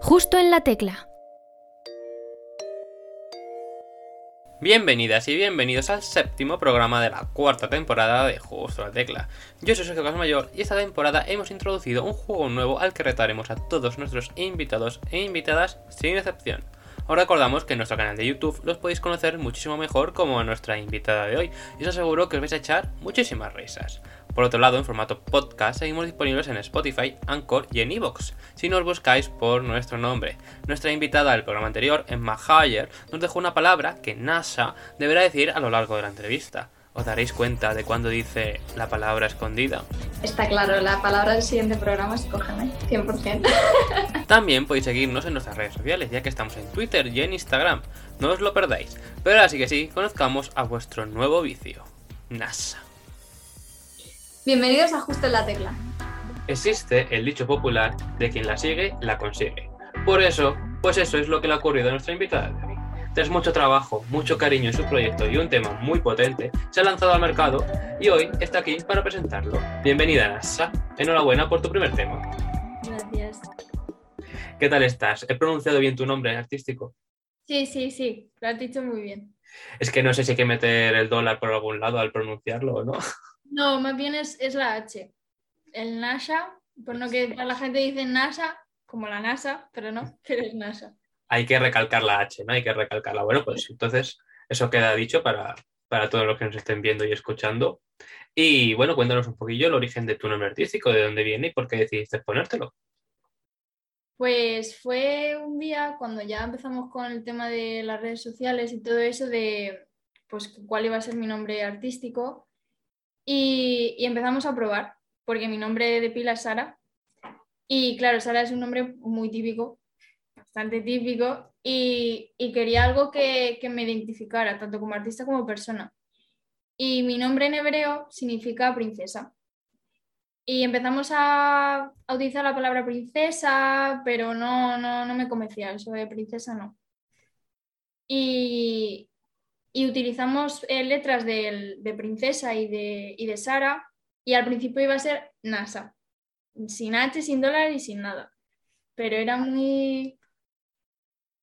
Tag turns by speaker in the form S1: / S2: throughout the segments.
S1: Justo en la tecla.
S2: Bienvenidas y bienvenidos al séptimo programa de la cuarta temporada de Justo en la Tecla. Yo soy Sergio Casmayor y esta temporada hemos introducido un juego nuevo al que retaremos a todos nuestros invitados e invitadas sin excepción. Os recordamos que en nuestro canal de YouTube los podéis conocer muchísimo mejor como a nuestra invitada de hoy y os aseguro que os vais a echar muchísimas risas. Por otro lado, en formato podcast seguimos disponibles en Spotify, Anchor y en Evox, si nos buscáis por nuestro nombre. Nuestra invitada del programa anterior, Emma Hayer, nos dejó una palabra que NASA deberá decir a lo largo de la entrevista. Os daréis cuenta de cuando dice la palabra escondida.
S3: Está claro, la palabra del siguiente programa es cógeme, 100%.
S2: También podéis seguirnos en nuestras redes sociales, ya que estamos en Twitter y en Instagram. No os lo perdáis. Pero ahora sí que sí, conozcamos a vuestro nuevo vicio, NASA.
S3: Bienvenidos a Justo en la Tecla.
S2: Existe el dicho popular de quien la sigue, la consigue. Por eso, pues eso es lo que le ha ocurrido a nuestra invitada de hoy. Tras mucho trabajo, mucho cariño en su proyecto y un tema muy potente, se ha lanzado al mercado y hoy está aquí para presentarlo. Bienvenida, Nasa. Enhorabuena por tu primer tema.
S3: Gracias.
S2: ¿Qué tal estás? ¿He pronunciado bien tu nombre artístico?
S3: Sí, sí, sí, lo has dicho muy bien.
S2: Es que no sé si hay que meter el dólar por algún lado al pronunciarlo o no.
S3: No, más bien es, es la H. El NASA, por no que la gente dice NASA, como la NASA, pero no, pero es NASA.
S2: Hay que recalcar la H, ¿no? Hay que recalcarla. Bueno, pues entonces eso queda dicho para, para todos los que nos estén viendo y escuchando. Y bueno, cuéntanos un poquillo el origen de tu nombre artístico, de dónde viene y por qué decidiste ponértelo.
S3: Pues fue un día cuando ya empezamos con el tema de las redes sociales y todo eso de pues cuál iba a ser mi nombre artístico y, empezamos a probar porque mi nombre de pila es Sara y claro, Sara es un nombre muy típico, bastante típico y, quería algo que, me identificara tanto como artista como persona. Y mi nombre en hebreo significa princesa. Y empezamos a, a utilizar la palabra princesa, pero no, no, no me convencía, eso de princesa no. Y, y utilizamos eh, letras de, princesa y de, y de Sara, y al principio iba a ser NASA, sin H, sin dólar y sin nada. Pero era muy,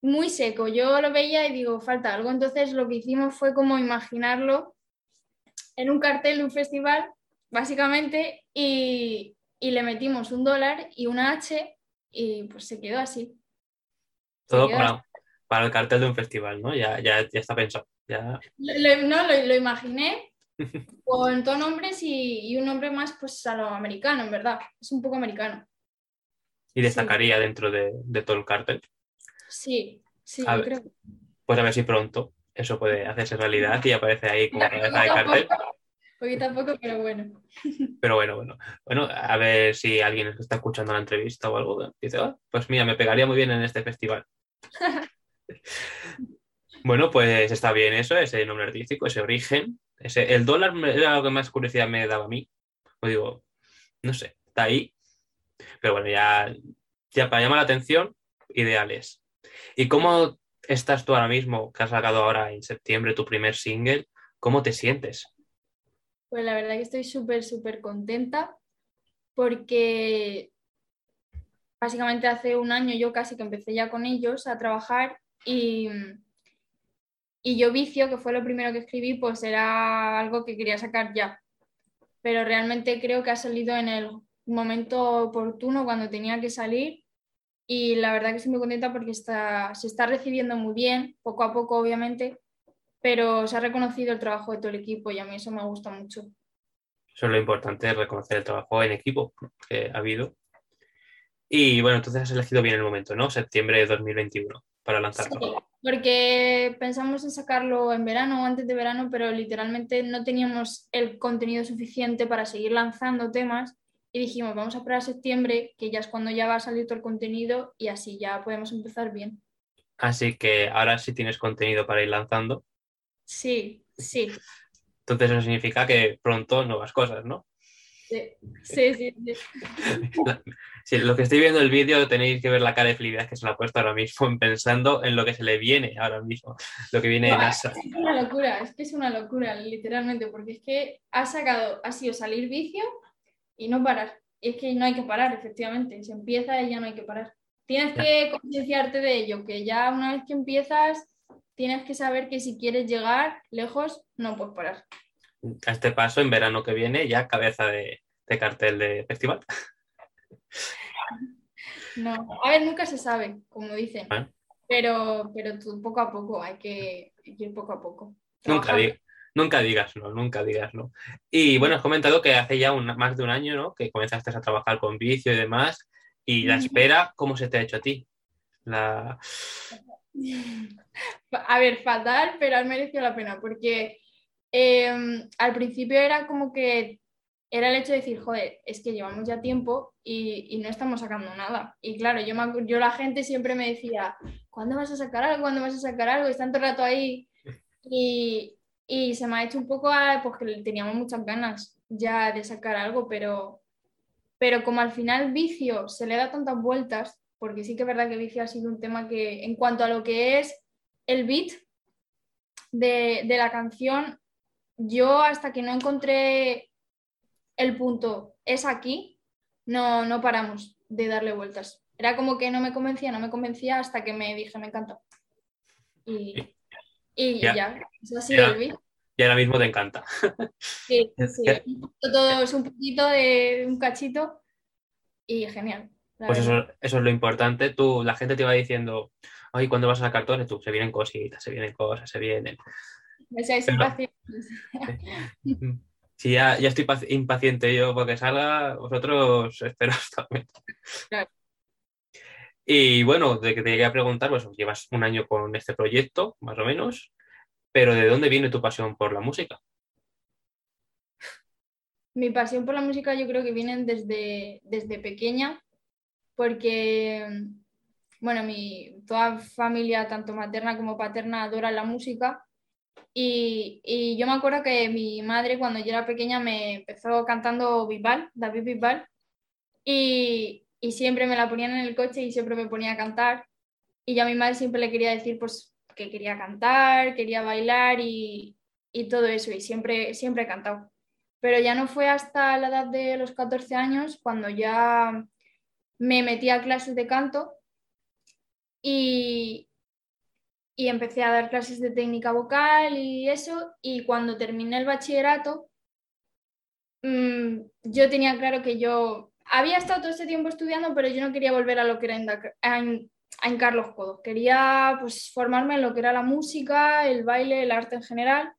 S3: muy seco. Yo lo veía y digo, falta algo. Entonces lo que hicimos fue como imaginarlo en un cartel de un festival, básicamente, y, y le metimos un dólar y una H y pues se quedó así.
S2: Todo
S3: quedó
S2: para, para el cartel de un festival, ¿no? Ya, ya, ya está pensado. Ya...
S3: Lo, lo- no, lo, lo imaginé con dos nombres y, y un nombre más pues a lo americano, en verdad. Es un poco americano.
S2: Y destacaría dentro de, de todo el cartel.
S3: Sí, sí,
S2: A
S3: yo
S2: ver.
S3: creo.
S2: Pues a ver si pronto eso puede hacerse realidad y aparece ahí como cabeza de cartel.
S3: Poquito a poco, pero bueno.
S2: Pero bueno, bueno. Bueno, a ver si alguien está escuchando la entrevista o algo dice, "Ah, pues mira, me pegaría muy bien en este festival. Bueno, pues está bien eso, ese nombre artístico, ese origen. Ese, el dólar era lo que más curiosidad me daba a mí. Pues digo, no sé, está ahí. Pero bueno, ya, ya para llamar la atención, ideales. ¿Y cómo estás tú ahora mismo, que has sacado ahora en septiembre tu primer single? ¿Cómo te sientes?
S3: Pues la verdad que estoy súper, súper contenta porque básicamente hace un año yo casi que empecé ya con ellos a trabajar y, y yo vicio, que fue lo primero que escribí, pues era algo que quería sacar ya. Pero realmente creo que ha salido en el momento oportuno cuando tenía que salir y la verdad que estoy muy contenta porque está, se está recibiendo muy bien, poco a poco obviamente, pero se ha reconocido el trabajo de todo el equipo y a mí eso me gusta mucho.
S2: Eso es lo importante, reconocer el trabajo en equipo que ha habido. Y bueno, entonces has elegido bien el momento, ¿no? Septiembre de 2021 para lanzarlo.
S3: Sí, porque pensamos en sacarlo en verano o antes de verano, pero literalmente no teníamos el contenido suficiente para seguir lanzando temas y dijimos, vamos a esperar a septiembre, que ya es cuando ya va a salir todo el contenido y así ya podemos empezar bien.
S2: Así que ahora sí tienes contenido para ir lanzando.
S3: Sí, sí,
S2: Entonces eso significa que pronto nuevas cosas, ¿no?
S3: Sí, sí, sí,
S2: lo que estoy viendo el vídeo tenéis que ver la cara de felicidad que se la ha puesto ahora mismo pensando en lo que se le viene ahora mismo, lo que viene de
S3: Buah,
S2: NASA.
S3: Es una locura, es que es una locura, literalmente, porque es que ha sacado, ha sido salir vicio y no parar. Y es que no hay que parar, efectivamente. Se empieza y ya no hay que parar. tienes que concienciarte de ello, que ya una vez que empiezas, tienes que saber que si quieres llegar lejos, no puedes parar.
S2: A este paso, en verano que viene, ya cabeza de, cartel de festival.
S3: No, a ver, nunca se sabe, como dicen. Pero, pero tú, poco a poco, hay que ir poco a poco.
S2: Nunca, nunca digas no, nunca digas no. Y bueno, has comentado que hace ya más de un año, ¿no? Que comenzaste a trabajar con vicio y demás. Y la espera, ¿cómo se te ha hecho a ti? La...
S3: A ver, fatal, pero ha merecido la pena, porque em, al principio era como que era el hecho de decir, joder, es que llevamos ya tiempo y, no estamos sacando nada. Y claro, yo, yo la gente siempre me decía, ¿cuándo vas a sacar algo? ¿Cuándo vas a sacar algo? Están todo el rato ahí. Y, se me ha hecho un poco, pues que teníamos muchas ganas ya de sacar algo, pero, pero como al final vicio se le da tantas vueltas, porque sí que es verdad que vicio ha sido un tema que en cuanto a lo que es el beat de la canción, yo hasta que no encontré el punto es aquí, no, no paramos de darle vueltas. Era como que no me convencía, no me convencía hasta que me dije, me encanta. Y, y ya.
S2: Y ahora mismo te encanta.
S3: Sí, sí. Todo es un poquito de un cachito y genial.
S2: Pues eso, eso, es lo importante. Tú, la gente te va diciendo, ay, ¿cuándo vas a sacar cartones? Tú, se vienen cositas, se vienen cosas, se vienen.
S3: Me seáis impacientes.
S2: Si ya, ya estoy impaciente yo porque salga, vosotros esperos también. Claro. Y bueno, de que te quería preguntar, pues llevas un año con este proyecto, más o menos, pero ¿de dónde viene tu pasión por la música?
S3: Mi pasión por la música yo creo que viene desde, desde pequeña, porque, bueno, mi, toda familia, tanto materna como paterna, adora la música. Y, y, yo me acuerdo que mi madre cuando yo era pequeña me empezó cantando Bisbal, David Bisbal, y, y siempre me la ponían en el coche y siempre me ponía a cantar. Y yo a mi madre siempre le quería decir pues que quería cantar, quería bailar y, y todo eso, y siempre, siempre he cantado. Pero ya no fue hasta la edad de los 14 años cuando ya me metí a clases de canto y, y empecé a dar clases de técnica vocal y eso, y cuando terminé el bachillerato, mm, yo tenía claro que yo había estado todo ese tiempo estudiando, pero yo no quería volver a lo que era en, en, Carlos Codo. Quería pues formarme en lo que era la música, el baile, el arte en general.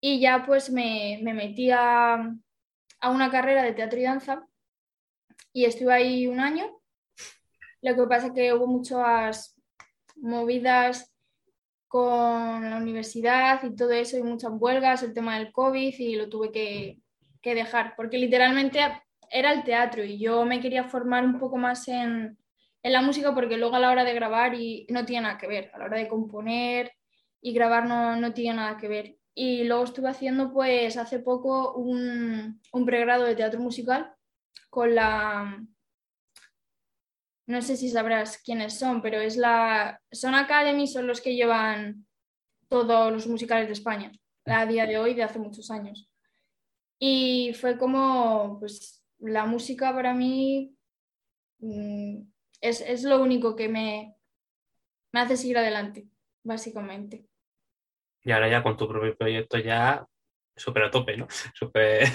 S3: Y ya pues me, me metí a, a una carrera de teatro y danza y estuve ahí un año. Lo que pasa es que hubo muchas movidas con la universidad y todo eso y muchas huelgas, el tema del COVID y lo tuve que, que dejar porque literalmente era el teatro y yo me quería formar un poco más en, en la música porque luego a la hora de grabar y no tiene nada que ver, a la hora de componer y grabar no, no tiene nada que ver. Y luego estuve haciendo pues hace poco un, un pregrado de teatro musical con la, no sé si sabrás quiénes son, pero es la, Son Academy, son los que llevan todos los musicales de España a día de hoy, de hace muchos años. Y fue como, pues la música para mí mm, es, lo único que me, me hace seguir adelante, básicamente.
S2: Y ahora ya con tu propio proyecto ya súper a tope, ¿no? Super...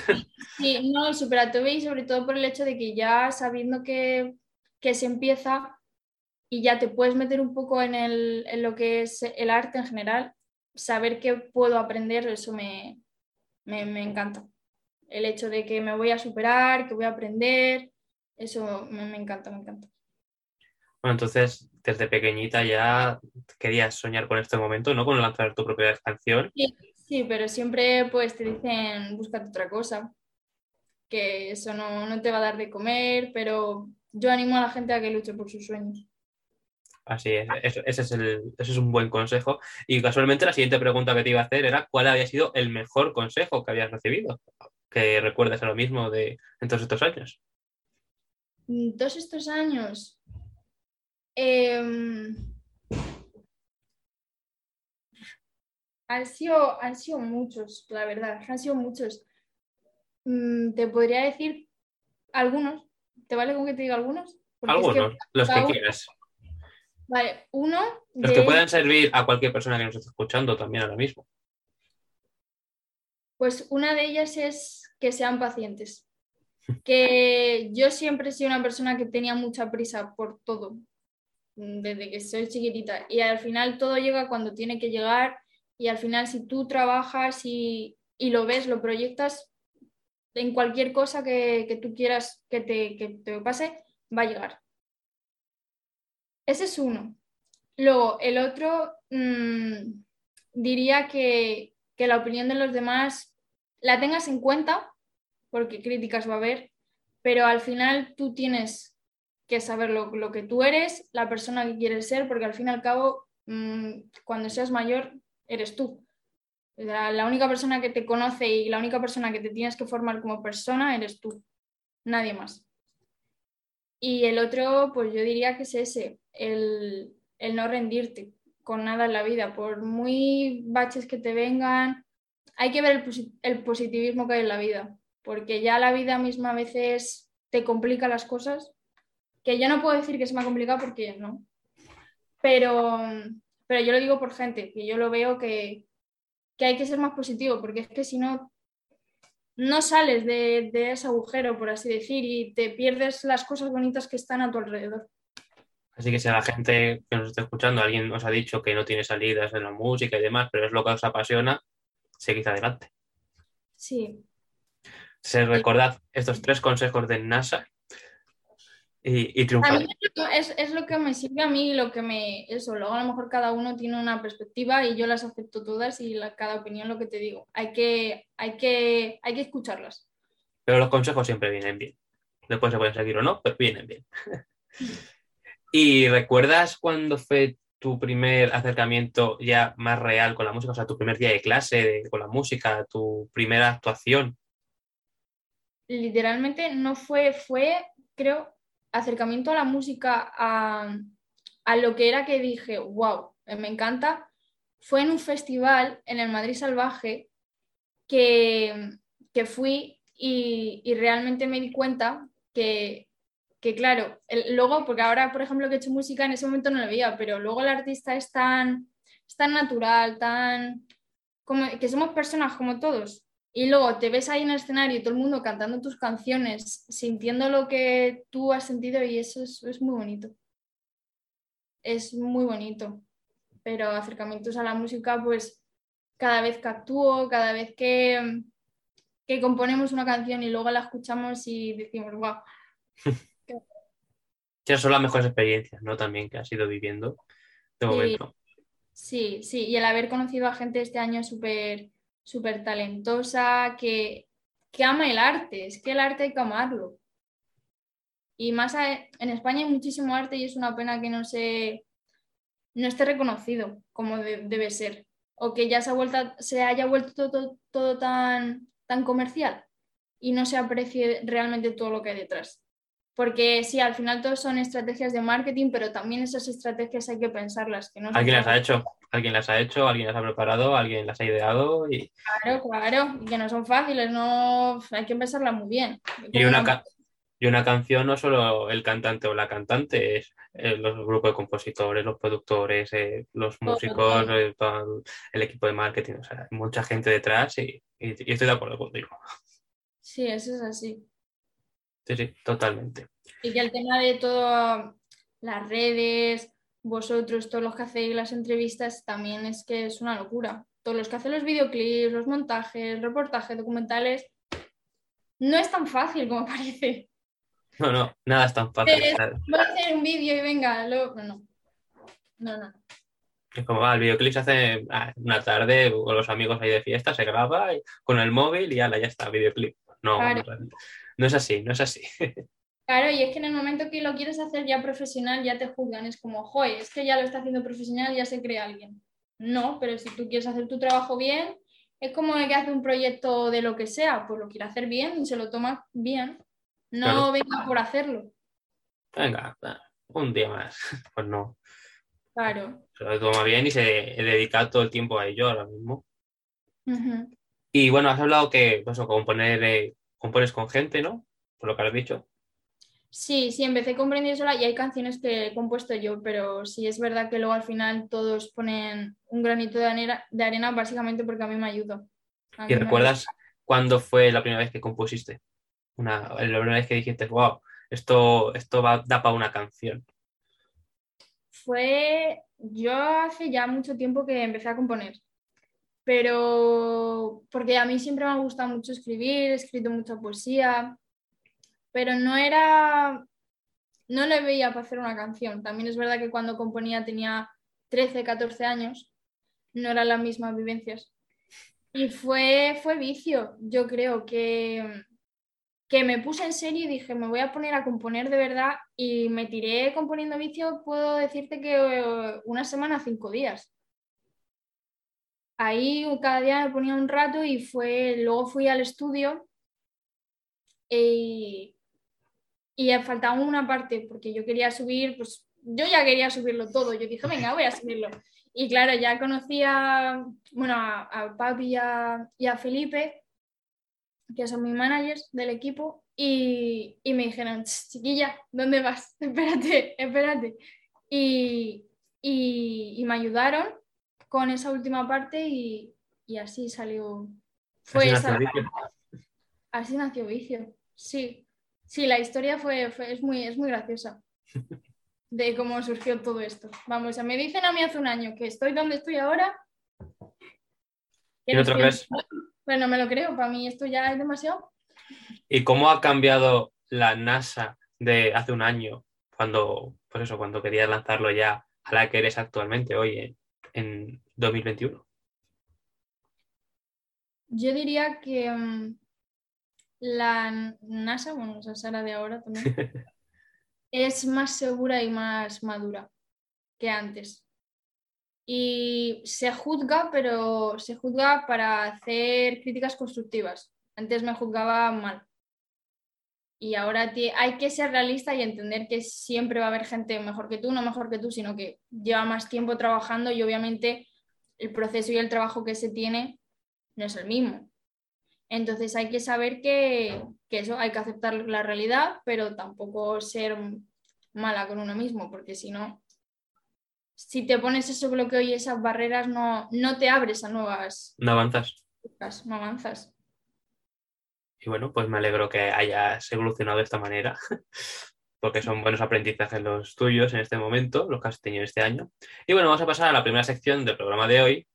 S3: Sí, no, súper a tope y sobre todo por el hecho de que ya sabiendo que, se empieza y ya te puedes meter un poco en, el, en, lo que es el arte en general, saber que puedo aprender, eso me, me encanta el hecho de que me voy a superar, que voy a aprender, eso me, encanta, me encanta.
S2: Bueno, entonces desde pequeñita ya querías soñar con este momento, ¿no? Con lanzar tu propia canción.
S3: Sí, pero siempre pues te dicen, búscate otra cosa, que eso no, no te va a dar de comer, pero yo animo a la gente a que luche por sus sueños.
S2: Así es, ese es, el, ese es un buen consejo. Y casualmente la siguiente pregunta que te iba a hacer era cuál había sido el mejor consejo que habías recibido que recuerdes a lo mismo de en todos estos años?
S3: En todos estos años. Em, han, sido, han sido muchos, la verdad, han sido muchos. Mm, te podría decir algunos. ¿Te vale con que te diga algunos?
S2: algunos, los que quieras.
S3: Vale, uno.
S2: Los
S3: de
S2: que puedan servir a cualquier persona que nos esté escuchando también ahora mismo.
S3: Pues una de ellas es que sean pacientes. Que yo siempre he sido una persona que tenía mucha prisa por todo, mm, desde que soy chiquitita. Y al final todo llega cuando tiene que llegar. Y al final, si tú trabajas y, y lo ves, lo proyectas en cualquier cosa que, que tú quieras que te, que te pase, va a llegar. Ese es uno. Luego, el otro, mm, diría que, que la opinión de los demás la tengas en cuenta, porque críticas va a haber, pero al final tú tienes que saber lo, lo que tú eres, la persona que quieres ser, porque al fin y al cabo, mm, cuando seas mayor, eres tú. La, única persona que te conoce y la única persona que te tienes que formar como persona eres tú, nadie más. Y el otro, pues yo diría que es ese, el, el no rendirte con nada en la vida, por muy baches que te vengan, hay que ver el positivismo que hay en la vida, porque ya la vida misma a veces te complica las cosas, que yo no puedo decir que se me ha complicado porque no, pero, pero yo lo digo por gente, que yo lo veo que, que hay que ser más positivo, porque es que si no, no sales de, de ese agujero, por así decir, y te pierdes las cosas bonitas que están a tu alrededor.
S2: Así que si a la gente que nos está escuchando, alguien os ha dicho que no tiene salidas en la música y demás, pero es lo que os apasiona, seguid adelante.
S3: Sí,
S2: Se recordad estos tres consejos de NASA y, y
S3: A
S2: triunfad.
S3: mí es, es lo que me sirve a mí, lo que me. Eso, luego a lo mejor cada uno tiene una perspectiva y yo las acepto todas y la- cada opinión lo que te digo. Hay que, hay que, hay que escucharlas.
S2: Pero los consejos siempre vienen bien. Después se pueden seguir o no, pero vienen bien. ¿Y recuerdas cuándo fue tu primer acercamiento ya más real con la música? O sea, tu primer día de clase de- con la música, tu primera actuación.
S3: Literalmente no fue, fue, creo, acercamiento a la música, a, a lo que era que dije, wow, me encanta. Fue en un festival en el Madrid Salvaje que, que fui y, y realmente me di cuenta que, que claro, luego, porque ahora, por ejemplo, que he hecho música, en ese momento no lo veía, pero luego el artista es tan, tan natural, tan, como, que somos personas como todos. Y luego te ves ahí en el escenario y todo el mundo cantando tus canciones, sintiendo lo que tú has sentido y eso es, es muy bonito. Es muy bonito. Pero acercamientos a la música, pues cada vez que actúo, cada vez que, que componemos una canción y luego la escuchamos y decimos, wow,
S2: Esas son las mejores experiencias, ¿no? También que has ido viviendo de
S3: Sí.
S2: momento.
S3: Sí, sí, y el haber conocido a gente este año súper súper talentosa, que, que ama el arte, es que el arte hay que amarlo. Y más a- en España hay muchísimo arte y es una pena que no se no esté reconocido como de- debe ser, o que ya se, ha vuelto, se haya vuelto todo, todo tan, tan comercial y no se aprecie realmente todo lo que hay detrás. Porque sí, al final todo son estrategias de marketing, pero también esas estrategias hay que pensarlas. Que no
S2: Alguien las ha hecho, alguien las ha hecho, alguien las ha preparado, alguien las ha ideado y,
S3: Claro, claro, y que no son fáciles, no hay que pensarlas muy bien.
S2: y una, ca- y una canción no solo el cantante o la cantante, es eh, los grupos de compositores, los productores, eh, los músicos, eh, todo el equipo de marketing, o sea, mucha gente detrás y, y- y estoy de acuerdo contigo.
S3: Sí, eso es así.
S2: Sí, sí, totalmente.
S3: Y que el tema de todas las redes, vosotros, todos los que hacéis las entrevistas, también es que es una locura. Todos los que hacen los videoclips, los montajes, reportajes, documentales, no es tan fácil como parece.
S2: No, no, nada es tan fácil.
S3: Eh, Voy a hacer un vídeo y venga, lo... no, no. No.
S2: Es como, ah, el videoclip se hace ah, una tarde con los amigos ahí de fiesta, se graba y- con el móvil y ala, ya está, videoclip. No,
S3: Claro.
S2: no, no es así, no es así.
S3: Claro, y es que en el momento que lo quieres hacer ya profesional, ya te juzgan. Es como, joder, es que ya lo está haciendo profesional, ya se cree alguien. No, pero si tú quieres hacer tu trabajo bien, es como el que hace un proyecto de lo que sea, pues lo quiere hacer bien y se lo toma bien. No
S2: Claro.
S3: venga por hacerlo.
S2: Venga, un día más. Pues no,
S3: Claro.
S2: se lo toma bien y se dedica todo el tiempo a ello ahora mismo. Y bueno, has hablado que, pues, eso, componer, eh, compones con gente, ¿no? Por lo que has dicho.
S3: Sí, sí, empecé comprendiendo sola y hay canciones que he compuesto yo, pero sí es verdad que luego al final todos ponen un granito de arena, de arena básicamente porque a mí me ayuda. A
S2: ¿Y recuerdas cuándo fue la primera vez que compusiste? Una, la primera vez que dijiste, wow, esto, esto va, da para una canción.
S3: Fue, yo hace ya mucho tiempo que empecé a componer, pero porque a mí siempre me ha gustado mucho escribir, he escrito mucha poesía, pero no era, no le veía para hacer una canción. También es verdad que cuando componía tenía 13, 14 años, no eran las mismas vivencias. Y fue, fue vicio, yo creo que, que me puse en serio y dije, me voy a poner a componer de verdad y me tiré componiendo vicio, puedo decirte que eh, una semana, cinco días. Ahí cada día me ponía un rato y fue, luego fui al estudio y, y faltaba una parte porque yo quería subir, pues yo ya quería subirlo todo, yo dije, venga, voy a subirlo. Y claro, ya conocía, bueno, a, a Papi y a, y a Felipe, que son mis managers del equipo, y, y me dijeron, "Ch, chiquilla, ¿dónde vas? Espérate, espérate. Y, y, me ayudaron con esa última parte y, y así salió. Fue
S2: Así
S3: esa-
S2: nació Vicio.
S3: así nació Vicio, sí. Sí, la historia fue, fue- es, muy, es muy graciosa de cómo surgió todo esto. Vamos, me dicen a mí hace un año que estoy donde estoy ahora.
S2: ¿Y no
S3: estoy-
S2: crees?
S3: Bueno, me lo creo, para mí esto ya es demasiado.
S2: ¿Y cómo ha cambiado la NASA de hace un año, cuando, pues eso, cuando querías lanzarlo ya, a la que eres actualmente hoy en, en 2021?
S3: Yo diría que mm, la NASA, bueno, esa Sara de ahora también, es más segura y más madura que antes. Y se juzga, pero se juzga para hacer críticas constructivas. Antes me juzgaba mal. Y ahora hay que ser realista y entender que siempre va a haber gente mejor que tú, no mejor que tú, sino que lleva más tiempo trabajando y obviamente el proceso y el trabajo que se tiene no es el mismo. Entonces hay que saber que, que eso hay que aceptar la realidad, pero tampoco ser mala con uno mismo, porque si no, si te pones ese bloqueo y esas barreras, no, no te abres a nuevas
S2: ¿No avanzas?
S3: no avanzas.
S2: Y bueno, pues me alegro que hayas evolucionado de esta manera, porque son buenos aprendizajes los tuyos en este momento, los que has tenido este año. Y bueno, vamos a pasar a la primera sección del programa de hoy,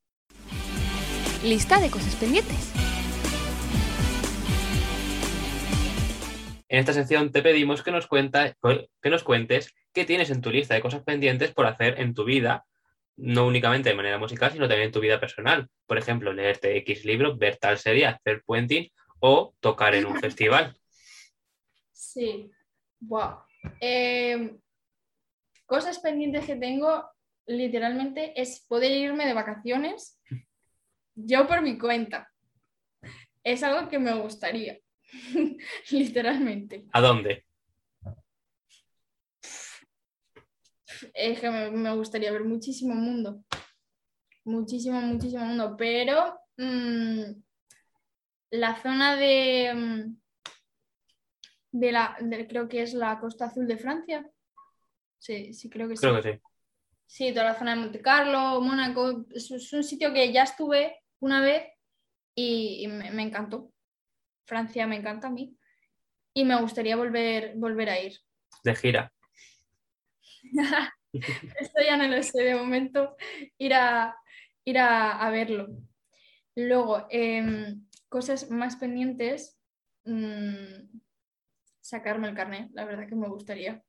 S1: Lista de cosas pendientes.
S2: En esta sección te pedimos que nos, cuenta, que nos cuentes qué tienes en tu lista de cosas pendientes por hacer en tu vida, no únicamente de manera musical, sino también en tu vida personal. Por ejemplo, leerte X libro, ver tal serie, hacer puenting o tocar en un festival.
S3: Sí, wow. Eh, cosas pendientes que tengo literalmente es poder irme de vacaciones yo por mi cuenta. Es algo que me gustaría, literalmente.
S2: ¿A dónde?
S3: Es que me, me gustaría ver muchísimo mundo, muchísimo, muchísimo mundo, pero mm, la zona de, mm, de la, de- creo que es la Costa Azul de Francia. Sí, sí, creo que sí.
S2: Creo que sí.
S3: Sí, toda la zona de Monte Carlo, Mónaco, es, es un sitio que ya estuve una vez y, y me, me encantó. Francia me encanta a mí y me gustaría volver, volver a ir.
S2: De gira.
S3: Esto ya no lo sé, de momento ir a, ir a, a verlo. Luego, em, cosas más pendientes, mm, sacarme el carnet, la verdad que me gustaría.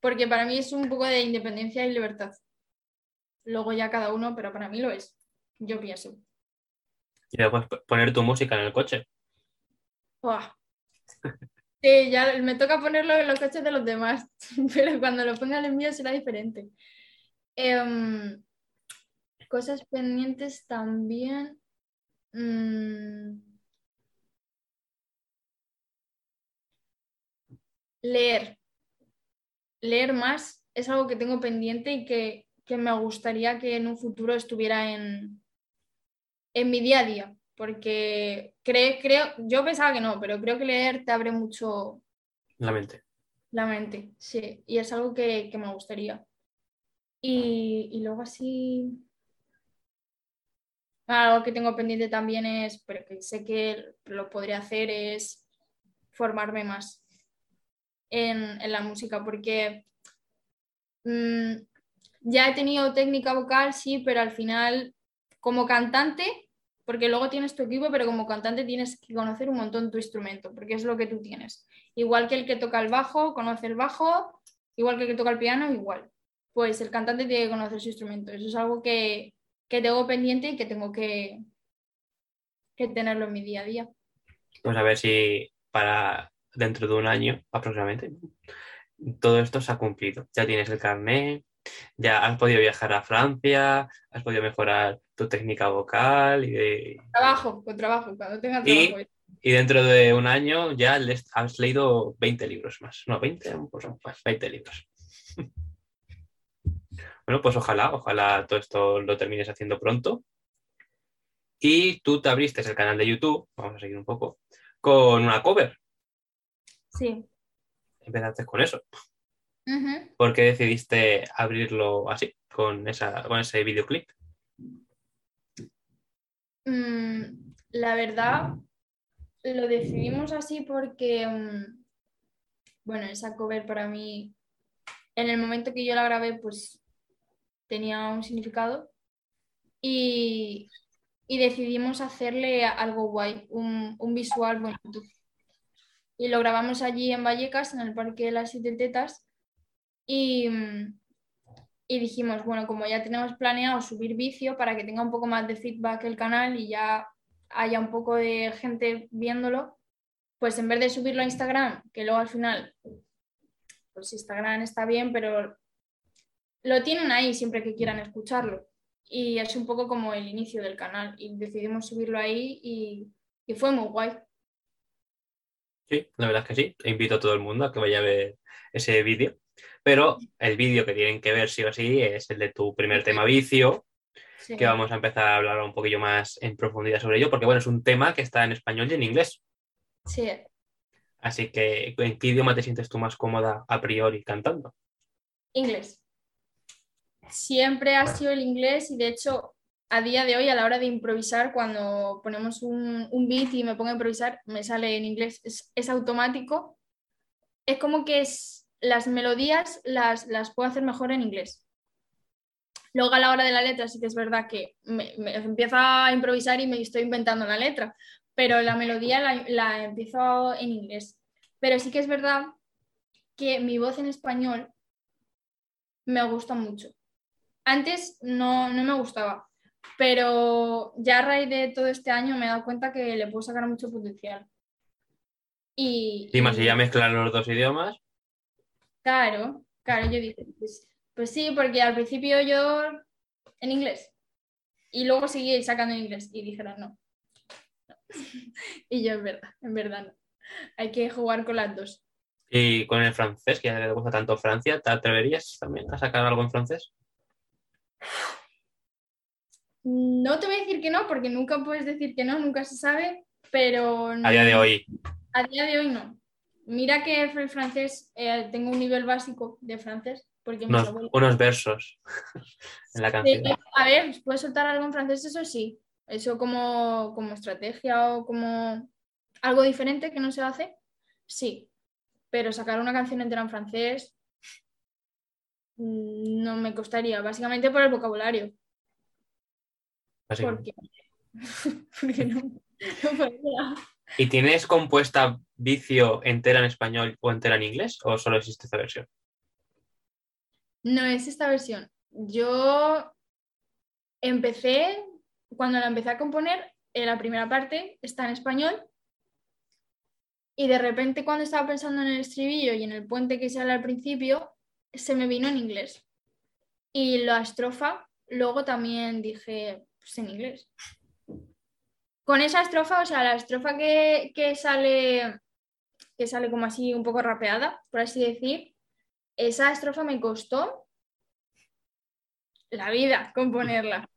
S3: Porque para mí es un poco de independencia y libertad. Luego ya cada uno, pero para mí lo es. Yo pienso.
S2: Y después poner tu música en el coche.
S3: Buah. Sí, ya me toca ponerlo en los coches de los demás, pero cuando lo ponga en el será diferente. Em, cosas pendientes también. mm, leer. Leer más es algo que tengo pendiente y que, que me gustaría que en un futuro estuviera en, en mi día a día, porque creo, creo, yo pensaba que no, pero creo que leer te abre mucho,
S2: La mente.
S3: La mente, sí. Y es algo que, que me gustaría. Y, y luego así... Algo que tengo pendiente también es, pero que sé que lo podría hacer, es formarme más en, en la música, porque mm, ya he tenido técnica vocal, sí, pero al final, como cantante, porque luego tienes tu equipo, pero como cantante tienes que conocer un montón tu instrumento, porque es lo que tú tienes. Igual que el que toca el bajo, conoce el bajo, igual que el que toca el piano, igual. Pues el cantante tiene que conocer su instrumento. Eso es algo que, que tengo pendiente y que tengo que, que tenerlo en mi día a día.
S2: Pues a ver si para dentro de un año aproximadamente todo esto se ha cumplido. Ya tienes el carnet, ya has podido viajar a Francia, has podido mejorar tu técnica vocal y de...
S3: Trabajo, con trabajo, cuando tenga
S2: Y-
S3: trabajo.
S2: Y dentro de un año ya les- has leído 20 libros más. No, 20, pues, pues 20 libros. Bueno, pues ojalá, ojalá todo esto lo termines haciendo pronto. Y tú te abriste el canal de YouTube, vamos a seguir un poco, con una cover.
S3: Sí.
S2: Empezaste con eso.
S3: Ujú.
S2: ¿Por qué decidiste abrirlo así, con, esa, con ese videoclip?
S3: Mm, la verdad, lo decidimos así porque, mm, bueno, esa cover para mí, en el momento que yo la grabé, pues tenía un significado y, y decidimos hacerle algo guay, un, un visual bonito. Y lo grabamos allí en Vallecas, en el Parque de las Siete Tetas, y, mm, y dijimos, bueno, como ya tenemos planeado subir vicio para que tenga un poco más de feedback el canal y ya haya un poco de gente viéndolo, pues en vez de subirlo a Instagram, que luego al final, pues Instagram está bien, pero lo tienen ahí siempre que quieran escucharlo. Y es un poco como el inicio del canal y decidimos subirlo ahí y, fue muy guay.
S2: Sí, la verdad es que sí. Invito a todo el mundo a que vaya a ver ese vídeo. Pero el vídeo que tienen que ver sí o sí es el de tu primer tema vicio,
S3: Sí.
S2: que vamos a empezar a hablar un poquillo más en profundidad sobre ello, porque bueno, es un tema que está en español y en inglés.
S3: Sí.
S2: Así que, ¿en qué idioma te sientes tú más cómoda a priori cantando?
S3: Inglés. Siempre ha sido el inglés y de hecho a día de hoy a la hora de improvisar, cuando ponemos un, un beat y me pongo a improvisar, me sale en inglés. Es, es automático. Es como que es, las melodías las, las puedo hacer mejor en inglés. Luego a la hora de la letra sí que es verdad que me, me empiezo a improvisar y me estoy inventando la letra, pero la melodía la, la empiezo en inglés. Pero sí que es verdad que mi voz en español me gusta mucho. Antes no, no me gustaba, pero ya a raíz de todo este año me he dado cuenta que le puedo sacar mucho potencial. Y,
S2: Y más si ya mezclar los dos idiomas,
S3: Claro, claro, yo dije, pues, pues sí, porque al principio yo en inglés y luego seguí sacando en inglés y dijeron no. No. Y yo en verdad, en verdad no. Hay que jugar con las dos.
S2: y con el francés, que ya le gusta tanto Francia, ¿te atreverías también a sacar algo en francés?
S3: No te voy a decir que no, porque nunca puedes decir que no, nunca se sabe, pero
S2: A día de hoy.
S3: a día de hoy no. Mira que el francés, eh, tengo un nivel básico de francés, porque
S2: Unos,
S3: abuelos...
S2: unos versos en la
S3: Sí,
S2: canción.
S3: a ver, puedes soltar algo en francés, eso sí. Eso como, como estrategia o como algo diferente que no se hace, sí. Pero sacar una canción entera en francés mm, no me costaría, básicamente por el vocabulario. Porque, porque no, no podría.
S2: ¿Y tienes compuesta vicio entera en español o entera en inglés? ¿O solo existe esta versión?
S3: No es esta versión. Yo empecé, cuando la empecé a componer, en la primera parte está en español y de repente cuando estaba pensando en el estribillo y en el puente que sale al principio, se me vino en inglés. Y la estrofa, luego también dije, pues en inglés. Con esa estrofa, o sea, la estrofa que, que sale, que sale como así un poco rapeada, por así decir, esa estrofa me costó la vida componerla,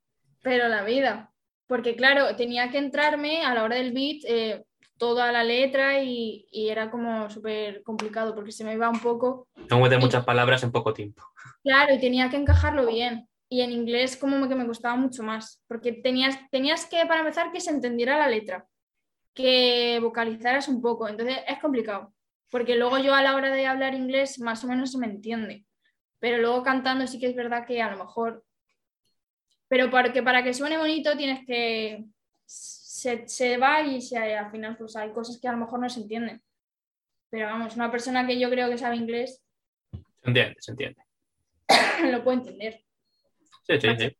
S3: pero la vida. Porque claro, tenía que entrarme a la hora del beat, eh, toda la letra y, y era como súper complicado porque se me iba un poco.
S2: Tengo que meter muchas palabras en poco tiempo.
S3: Claro, y tenía que encajarlo bien. Y en inglés como que me costaba mucho más, porque tenías, tenías que, para empezar, que se entendiera la letra, que vocalizaras un poco. Entonces es complicado, porque luego yo a la hora de hablar inglés más o menos se me entiende, pero luego cantando sí que es verdad que a lo mejor... Pero para que, para que suene bonito tienes que... Se, se va y se, al final pues hay cosas que a lo mejor no se entienden. Pero vamos, una persona que yo creo que sabe inglés
S2: Se entiende, se entiende.
S3: lo puede entender.
S2: Sí, sí, sí.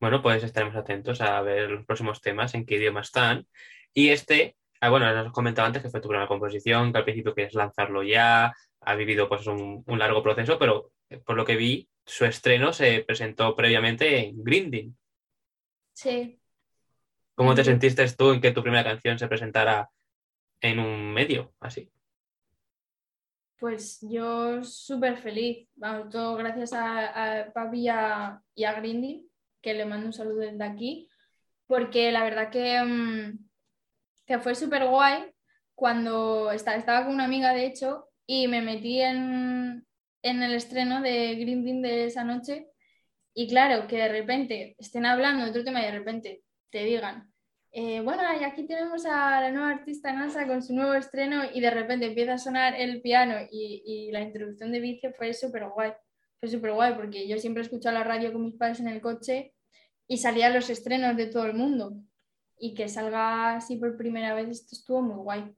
S2: Bueno, pues estaremos atentos a ver los próximos temas, en qué idioma están. Y este, ah, bueno, nos has comentado antes que fue tu primera composición, que al principio quieres lanzarlo ya, ha vivido pues un, un largo proceso, pero eh, por lo que vi, su estreno se presentó previamente en Grinding.
S3: Sí.
S2: ¿Cómo te sentiste tú en que tu primera canción se presentara en un medio así?
S3: Pues yo súper feliz. Todo gracias a, a Papi y a, y Grindy, que le mando un saludo desde aquí, porque la verdad que, mm, fue súper guay cuando esta- estaba con una amiga, de hecho, y me metí en, en el estreno de Grinding de esa noche. Y claro, que de repente estén hablando de otro tema y de repente te digan, eh, bueno, y aquí tenemos a la nueva artista NASA con su nuevo estreno y de repente empieza a sonar el piano y, y la introducción de Vicio fue súper guay. Fue súper guay porque yo siempre escuchaba la radio con mis padres en el coche y salían los estrenos de todo el mundo. Y que salga así por primera vez, esto estuvo muy guay.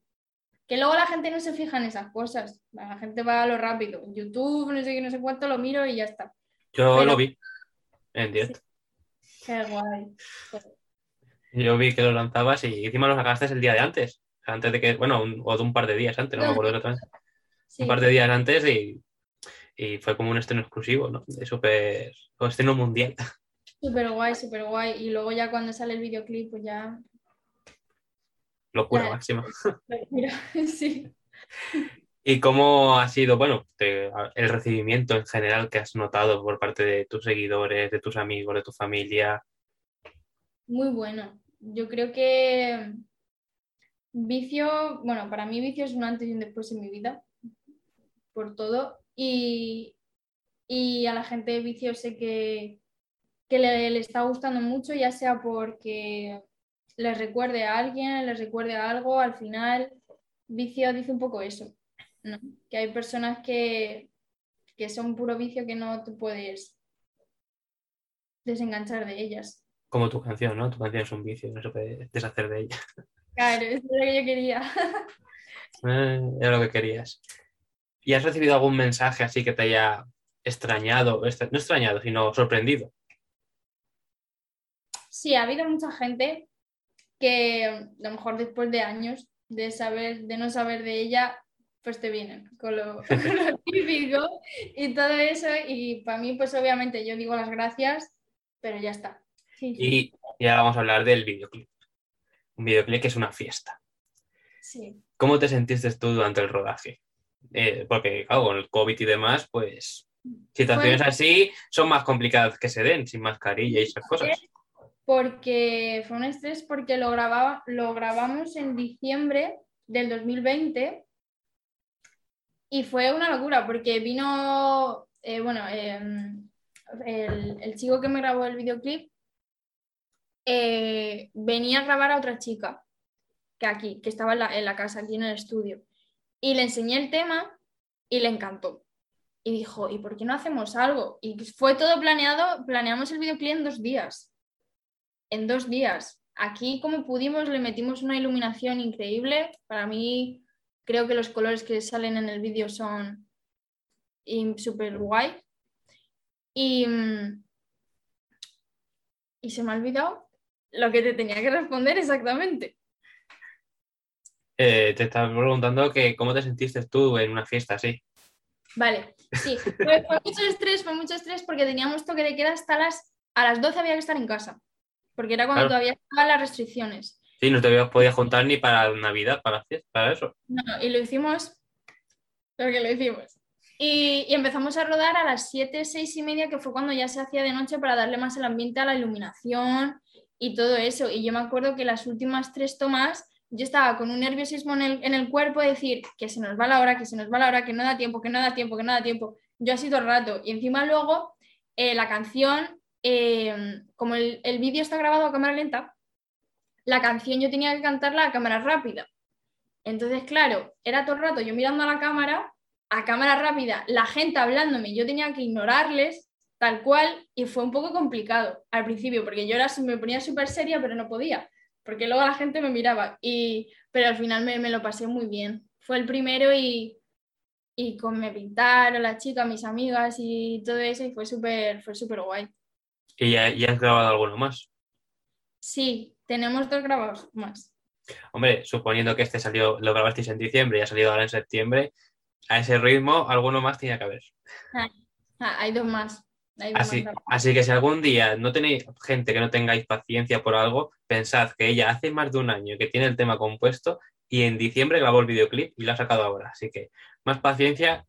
S3: Que luego la gente no se fija en esas cosas. La gente va a lo rápido. YouTube, no sé qué, no sé cuánto, lo miro y ya está.
S2: Yo
S3: Pero-
S2: lo vi en directo.
S3: Qué guay.
S2: Yo vi que lo lanzabas y encima lo sacaste el día de antes. Antes de que, bueno, un- o de un par de días antes, no me acuerdo exactamente.
S3: Sí.
S2: Un par de días antes y, y fue como un estreno exclusivo, ¿no? De súper. o estreno mundial.
S3: Súper guay, súper guay. Y luego ya cuando sale el videoclip, pues ya...
S2: Locura máxima.
S3: Mira, sí.
S2: ¿Y cómo ha sido, bueno, te- el recibimiento en general que has notado por parte de tus seguidores, de tus amigos, de tu familia?
S3: Muy bueno. Yo creo que Vicio, bueno, para mí Vicio es un antes y un después en mi vida, por todo. Y, y a la gente de Vicio sé que, que le, le está gustando mucho, ya sea porque les recuerde a alguien, les recuerde a algo. Al final, Vicio dice un poco eso, ¿no? Que hay personas que, que son puro vicio que no te puedes desenganchar de ellas.
S2: Como tu canción, ¿no? Tu canción es un vicio, no se puede deshacer de ella.
S3: Claro, eso es lo que yo quería.
S2: Eh, era lo que querías. ¿Y has recibido algún mensaje así que te haya extrañado, extra- no extrañado, sino sorprendido?
S3: Sí, ha habido mucha gente que a lo mejor después de años de saber, de no saber de ella, pues te vienen con lo, con lo típico y todo eso. Y para mí, pues obviamente yo digo las gracias, pero ya está. Sí,
S2: Y ya vamos a hablar del videoclip. Un videoclip que es una fiesta.
S3: sí.
S2: ¿Cómo te sentiste tú durante el rodaje? Eh, porque, claro, con el COVID y demás, pues situaciones
S3: Bueno.
S2: así son más complicadas que se den, sin mascarilla y esas cosas.
S3: Porque fue un estrés porque lo, grababa, lo grabamos en diciembre del 2020 y fue una locura porque vino, eh, bueno, eh, el, el chico que me grabó el videoclip eh, venía a grabar a otra chica que aquí, que estaba en la, casa, aquí en el estudio. Y le enseñé el tema y le encantó. Y dijo, ¿y por qué no hacemos algo? Y fue todo planeado, planeamos el videoclip en dos días. En dos días. Aquí, como pudimos, le metimos una iluminación increíble. Para mí, creo que los colores que salen en el vídeo son súper guay. Mm, y se me ha olvidado lo que te tenía que responder exactamente.
S2: Eh, te estaba preguntando que cómo te sentiste tú en una fiesta así.
S3: Vale, sí, fue, fue mucho estrés, fue mucho estrés porque teníamos toque de queda hasta las, a las 12 había que estar en casa, porque era cuando
S2: Claro.
S3: todavía estaban las restricciones.
S2: Sí, no te habías podido juntar ni para Navidad, para fiesta, para eso.
S3: No, y lo hicimos, lo que lo hicimos. Y, y empezamos a rodar a las 7, 6 y media, que fue cuando ya se hacía de noche para darle más el ambiente a la iluminación y todo eso. Y yo me acuerdo que las últimas tres tomas yo estaba con un nerviosismo en el, en el cuerpo de decir que se nos va la hora, que se nos va la hora, que no da tiempo, que no da tiempo, que no da tiempo. Yo así todo el rato. Y encima luego eh, la canción, eh, como el, el vídeo está grabado a cámara lenta, la canción yo tenía que cantarla a cámara rápida. Entonces, claro, era todo el rato yo mirando a la cámara, a cámara rápida, la gente hablándome, yo tenía que ignorarles tal cual y fue un poco complicado al principio, porque yo era, me ponía súper seria, pero no podía, porque luego la gente me miraba, y, pero al final me, me lo pasé muy bien. Fue el primero y, y con me pintaron las chicas, mis amigas y todo eso, y fue súper fue súper guay.
S2: ¿Y ya, ya has grabado alguno más?
S3: Sí, tenemos dos grabados más.
S2: Hombre, suponiendo que este salió, lo grabasteis en diciembre y ha salido ahora en septiembre, a ese ritmo alguno más tenía que haber.
S3: Ah, hay dos más.
S2: Así, así que si algún día no tenéis gente que no tengáis paciencia por algo, pensad que ella hace más de un año que tiene el tema compuesto y en diciembre grabó el videoclip y lo ha sacado ahora. Así que más paciencia,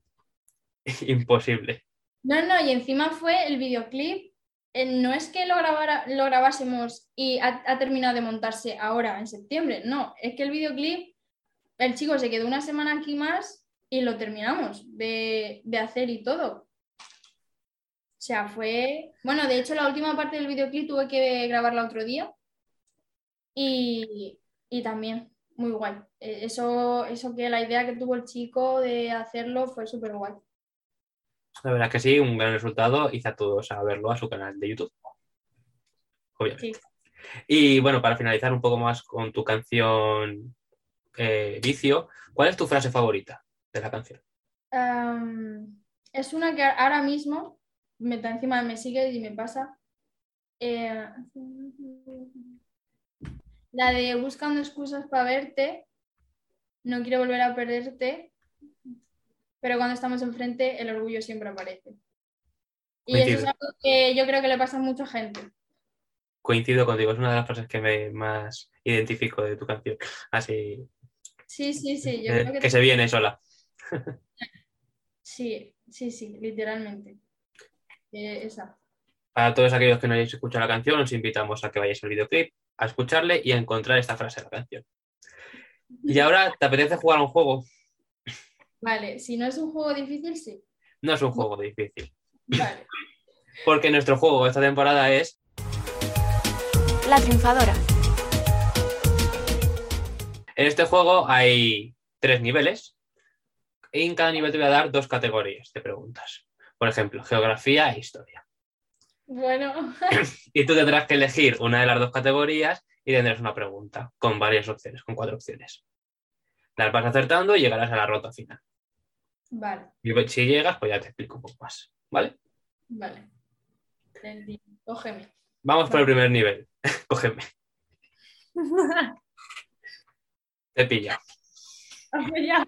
S2: imposible.
S3: No, no, y encima fue el videoclip. eh, No es que lo, grabara, lo grabásemos y ha, ha terminado de montarse ahora, en septiembre. No, es que el videoclip, el chico se quedó una semana aquí más y lo terminamos de, de hacer y todo. O sea, fue. Bueno, de hecho, la última parte del videoclip tuve que grabarla otro día. Y, y también, muy guay. Eh, Eso, eso que la idea que tuvo el chico de hacerlo fue súper guay.
S2: La verdad que sí, un gran resultado. Hice a todos a verlo a su canal de YouTube. Obviamente.
S3: Sí.
S2: Y bueno, para finalizar un poco más con tu canción eh, Vicio, ¿cuál es tu frase favorita de la canción?
S3: Es una que ahora mismo me está encima, me sigue y me pasa. Eh, la de buscando excusas para verte, no quiero volver a perderte, pero cuando estamos enfrente el orgullo siempre aparece. Y eso es algo que yo creo que le pasa a mucha gente.
S2: Coincido contigo, es una de las frases que me más identifico de tu canción. Así
S3: Sí, sí, sí, yo
S2: eh,
S3: creo que,
S2: que se viene sola.
S3: sí, sí, sí, literalmente. Eh, esa.
S2: Para todos aquellos que no hayáis escuchado la canción, os invitamos a que vayáis al videoclip, a escucharle y a encontrar esta frase de la canción. Y ahora, ¿te apetece jugar a un juego?
S3: Vale, si no es un juego difícil, sí.
S2: No es un juego difícil,
S3: Vale.
S2: porque nuestro juego esta temporada es
S1: La triunfadora.
S2: En este juego hay tres niveles y en cada nivel te voy a dar dos categorías de preguntas. Por ejemplo, geografía e historia.
S3: Bueno,
S2: Y tú tendrás que elegir una de las dos categorías y tendrás una pregunta con varias opciones, con cuatro opciones. Las vas acertando y llegarás a la ruta final.
S3: vale,
S2: Y si llegas, pues ya te explico un poco más. ¿Vale?
S3: vale. Entendí. Cógeme.
S2: Vamos por el primer nivel. Cógeme. Te pillo.
S3: Ya.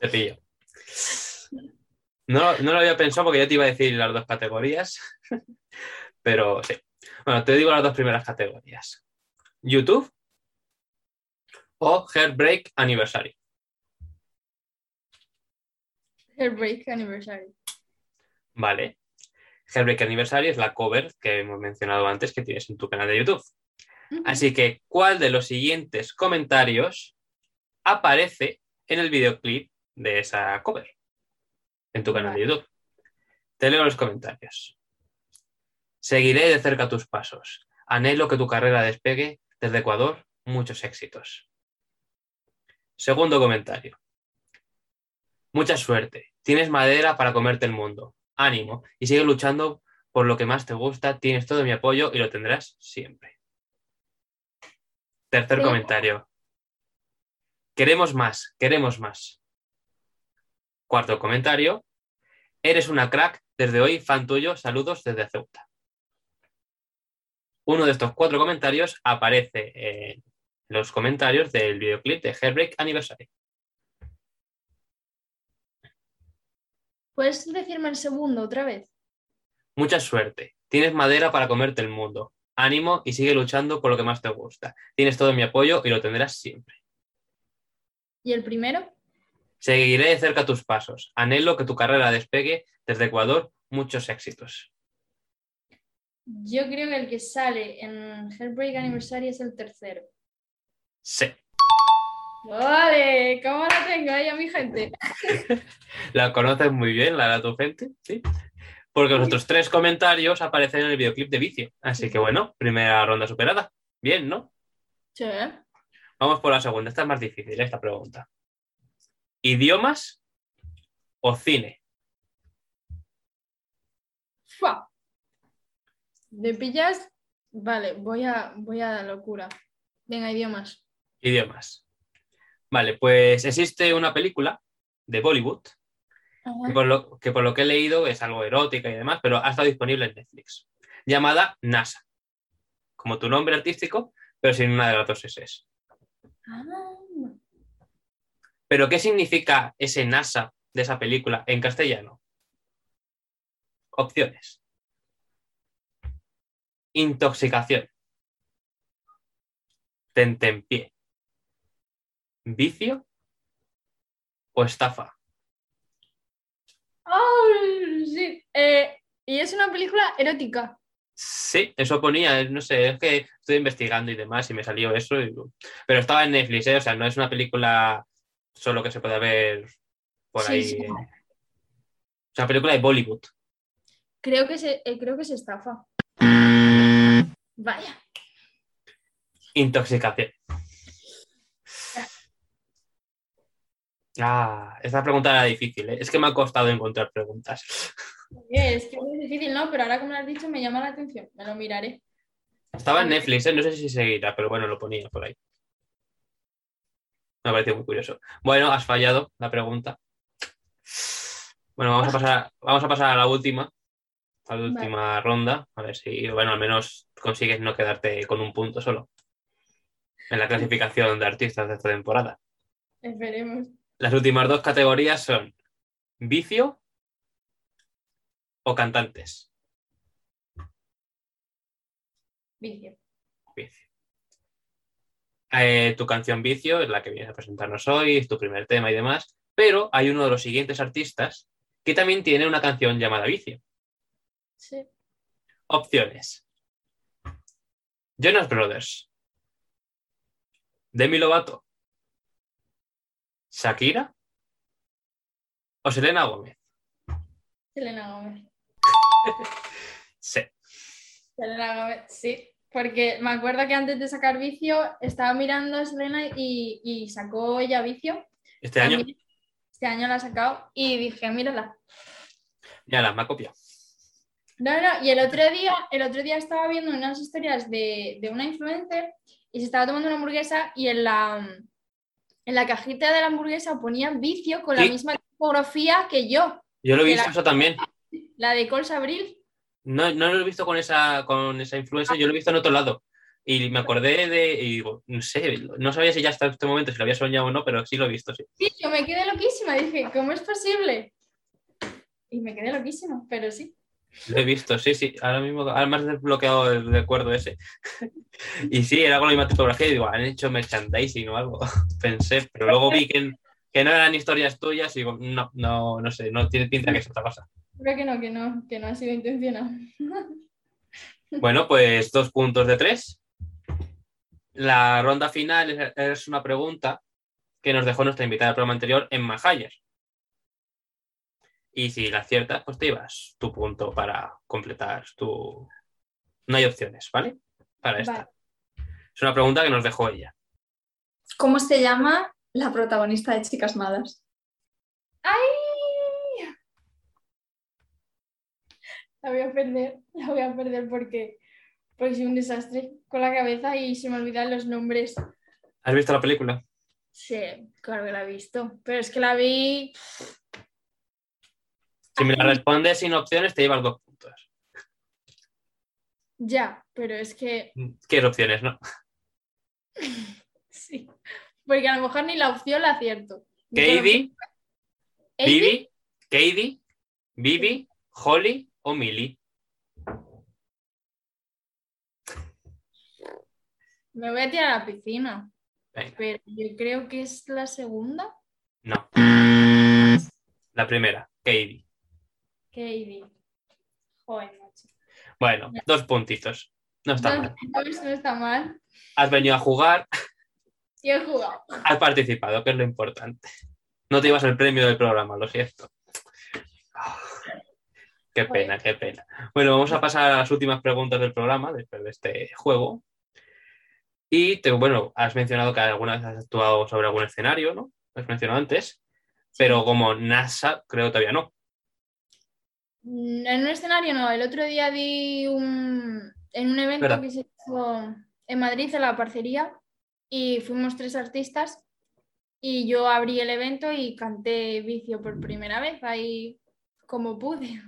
S2: Te pillo. No, no lo había pensado porque ya te iba a decir las dos categorías, pero sí. Bueno, te digo las dos primeras categorías. YouTube o Heartbreak Anniversary.
S3: Heartbreak Anniversary.
S2: Vale. Heartbreak Anniversary es la cover que hemos mencionado antes que tienes en tu canal de YouTube. Así que, ¿cuál de los siguientes comentarios aparece en el videoclip de esa cover? En tu canal de. YouTube. Te leo los comentarios. Seguiré de cerca tus pasos. Anhelo que tu carrera despegue desde Ecuador. Muchos éxitos. Segundo comentario. Mucha suerte. Tienes madera para comerte el mundo. Ánimo y sigue luchando por lo que más te gusta. Tienes todo mi apoyo y lo tendrás siempre. Tercer
S3: Sí.
S2: comentario. Queremos más, queremos más. Cuarto comentario. Eres una crack. Desde hoy, fan tuyo. Saludos desde Ceuta. Uno de estos cuatro comentarios aparece en los comentarios del videoclip de Heartbreak Anniversary.
S3: ¿Puedes decirme el segundo otra vez?
S2: Mucha suerte. Tienes madera para comerte el mundo. Ánimo y sigue luchando por lo que más te gusta. Tienes todo mi apoyo y lo tendrás siempre.
S3: ¿Y el primero?
S2: Seguiré de cerca tus pasos. Anhelo que tu carrera despegue desde Ecuador. Muchos éxitos.
S3: Yo creo que el que sale en Heartbreak Anniversary es el tercero.
S2: Sí.
S3: Vale, ¿cómo la tengo ahí a mi gente?
S2: La conoces muy bien, la de tu gente, ¿sí? Porque los otros tres comentarios aparecen en el videoclip de Vicio. Así que bueno, primera ronda superada. Bien, ¿no?
S3: Sí.
S2: Vamos por la segunda. Esta es más difícil, esta pregunta. ¿Idiomas o cine?
S3: Fua. ¿De pillas? Vale, voy a, voy a la locura. Venga, idiomas.
S2: Idiomas. Vale, pues existe una película de Bollywood que por, lo, que por lo que he leído es algo erótica y demás, pero ha estado disponible en Netflix, llamada NASA, como tu nombre artístico, pero sin una de las dos S.
S3: Ah,
S2: Pero ¿qué significa ese NASA de esa película en castellano? Opciones. Intoxicación. Tentempié. Vicio o estafa.
S3: ¡Ay, sí! Eh, y es una película erótica.
S2: Sí, eso ponía, no sé, es que estoy investigando y demás y me salió eso. y- Pero estaba en Netflix, ¿eh? o sea, no es una película solo que se puede ver por
S3: Sí,
S2: ahí.
S3: sí.
S2: Es una película de Bollywood.
S3: Creo que se, eh, creo que se estafa. Vaya.
S2: Intoxicación. Ah, esta pregunta era difícil, ¿eh? es que me ha costado encontrar preguntas.
S3: Es que es difícil, ¿no? Pero ahora como lo has dicho me llama la atención. Me lo miraré.
S2: Estaba en Netflix, ¿eh? no sé si seguirá, pero bueno, lo ponía por ahí. Me ha parecido muy curioso. Bueno, has fallado la pregunta. Bueno, vamos a pasar, vamos a, pasar a la última, a la última ronda, a ver si, bueno, al menos consigues no quedarte con un punto solo en la clasificación de artistas de esta temporada.
S3: Esperemos.
S2: Las últimas dos categorías son vicio o cantantes.
S3: Vicio.
S2: Vicio. Eh, tu canción Vicio es la que vienes a presentarnos hoy, es tu primer tema y demás, pero hay uno de los siguientes artistas que también tiene una canción llamada Vicio.
S3: Sí.
S2: Opciones. Jonas Brothers. Demi Lovato. Shakira. O Selena Gómez.
S3: Selena Gómez.
S2: Sí.
S3: Selena Gómez, sí. Porque me acuerdo que antes de sacar vicio estaba mirando a Selena y, y sacó ella vicio.
S2: Este año
S3: Este año la ha sacado y dije, mírala.
S2: ya la me ha copiado.
S3: No, no, y el otro día, el otro día estaba viendo unas historias de, de una influencer y se estaba tomando una hamburguesa y en la, en la cajita de la hamburguesa ponía vicio con la misma tipografía que yo,
S2: Yo lo he visto
S3: la-
S2: eso también.
S3: la de Cols Abril.
S2: No, no lo he visto con esa, con esa influencia, yo lo he visto en otro lado. Y me acordé de, y digo, no sé, no sabía si ya hasta este momento si lo había soñado o no, pero sí lo he visto, sí.
S3: Sí, yo me quedé loquísima, dije, ¿cómo es posible? Y me quedé loquísima, pero sí.
S2: Lo he visto, sí, sí. Ahora mismo, has desbloqueado el recuerdo ese. y sí, era con la misma tipografía y digo, han hecho merchandising o algo. Pensé, pero luego vi que, que no eran historias tuyas y digo, no, no, no sé, no tiene pinta que es otra cosa.
S3: Creo que no, que no, que no ha sido intencional.
S2: Bueno, pues dos puntos de tres. La ronda final es, es una pregunta que nos dejó nuestra invitada del programa anterior, Emma Hayer. Y si la aciertas, pues te llevas tu punto para completar tu... No hay opciones, ¿vale? Para esta.
S3: Vale.
S2: Es una pregunta que nos dejó ella.
S4: ¿Cómo se llama la protagonista de Chicas Malas?
S3: ¡Ay! La voy a perder, la voy a perder porque, porque soy un desastre con la cabeza y se me olvidan los nombres.
S2: ¿Has visto la película?
S3: Sí, claro que la he visto, pero es que la vi.
S2: Si me la respondes sin opciones, te llevas dos puntos.
S3: Ya, pero es que
S2: ¿Qué opciones, no?
S3: sí, porque a lo mejor ni la opción la acierto.
S2: Katie, Vivi, Katie, Vivi, Holly o Millie.
S3: Me voy a tirar a la piscina,
S2: Venga,
S3: pero yo creo que es la segunda.
S2: no. La primera, Katie.
S3: Katie. Joder, macho.
S2: Bueno, dos puntitos. No está
S3: No,
S2: mal.
S3: no, está mal.
S2: Has venido a jugar,
S3: y he jugado.
S2: Has participado, que es lo importante. No te ibas el premio del programa, lo siento. Qué pena, qué pena. Bueno, vamos a pasar a las últimas preguntas del programa después de este juego. Y te, bueno, has mencionado que alguna vez has actuado sobre algún escenario, ¿no? Lo has mencionado antes, pero como NASA, creo todavía no.
S3: En un escenario no, el otro día di un, en un evento
S2: ¿Verdad?
S3: que se hizo en Madrid, en la parcería, y fuimos tres artistas y yo abrí el evento y canté Vicio por primera vez, ahí como pude.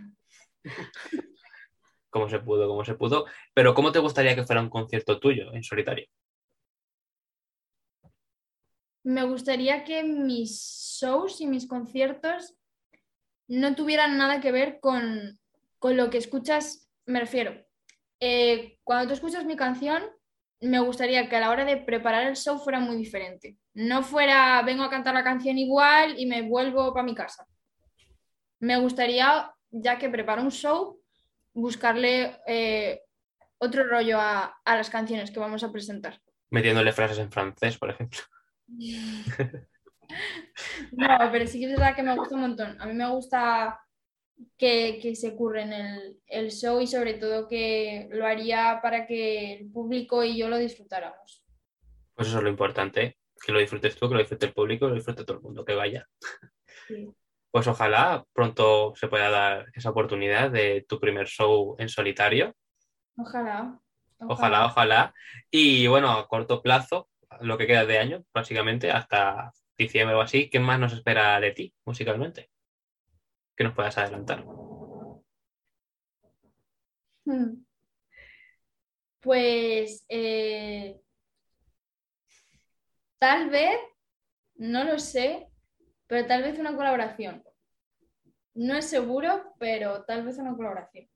S2: Como se pudo, como se pudo. Pero ¿cómo te gustaría que fuera un concierto tuyo en solitario?
S3: Me gustaría que mis shows y mis conciertos no tuvieran nada que ver con, con lo que escuchas, me refiero. eh, cuando tú escuchas mi canción, me gustaría que a la hora de preparar el show fuera muy diferente. No fuera, vengo a cantar la canción igual y me vuelvo para mi casa. Me gustaría, ya que preparo un show, buscarle eh, otro rollo a, a las canciones que vamos a presentar.
S2: Metiéndole frases en francés, por ejemplo.
S3: No, pero sí que es verdad que me gusta un montón. A mí me gusta que, que se curren el, el show y sobre todo que lo haría para que el público y yo lo disfrutáramos.
S2: Pues eso es lo importante, que lo disfrutes tú, que lo disfrute el público, que lo disfrute todo el mundo, que vaya.
S3: Sí.
S2: Pues ojalá pronto se pueda dar esa oportunidad de tu primer show en solitario.
S3: Ojalá.
S2: Ojalá, ojalá. Y bueno, a corto plazo, lo que queda de año, básicamente, hasta diciembre o así, ¿qué más nos espera de ti musicalmente? Que nos puedas adelantar.
S3: Hmm. Pues eh, tal vez, no lo sé, pero tal vez una colaboración. No es seguro, pero tal vez una colaboración.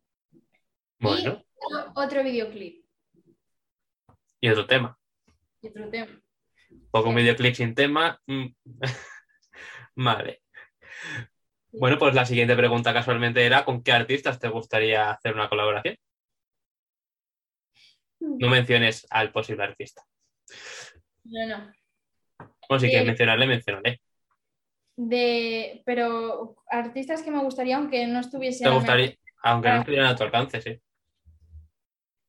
S2: Bueno,
S3: Y otro- videoclip
S2: y otro tema.
S3: y otro tema.
S2: Poco un videoclip sin tema. mm. Vale. Bueno, pues la siguiente pregunta casualmente era ¿con qué artistas te gustaría hacer una colaboración? No menciones al posible artista.
S3: No, no.
S2: Bueno, si
S3: Eh,
S2: quieres mencionarle, mencionaré.
S3: De, pero artistas que me gustaría, aunque no estuviesen.
S2: Te gustaría, aunque no estuvieran a tu alcance, sí.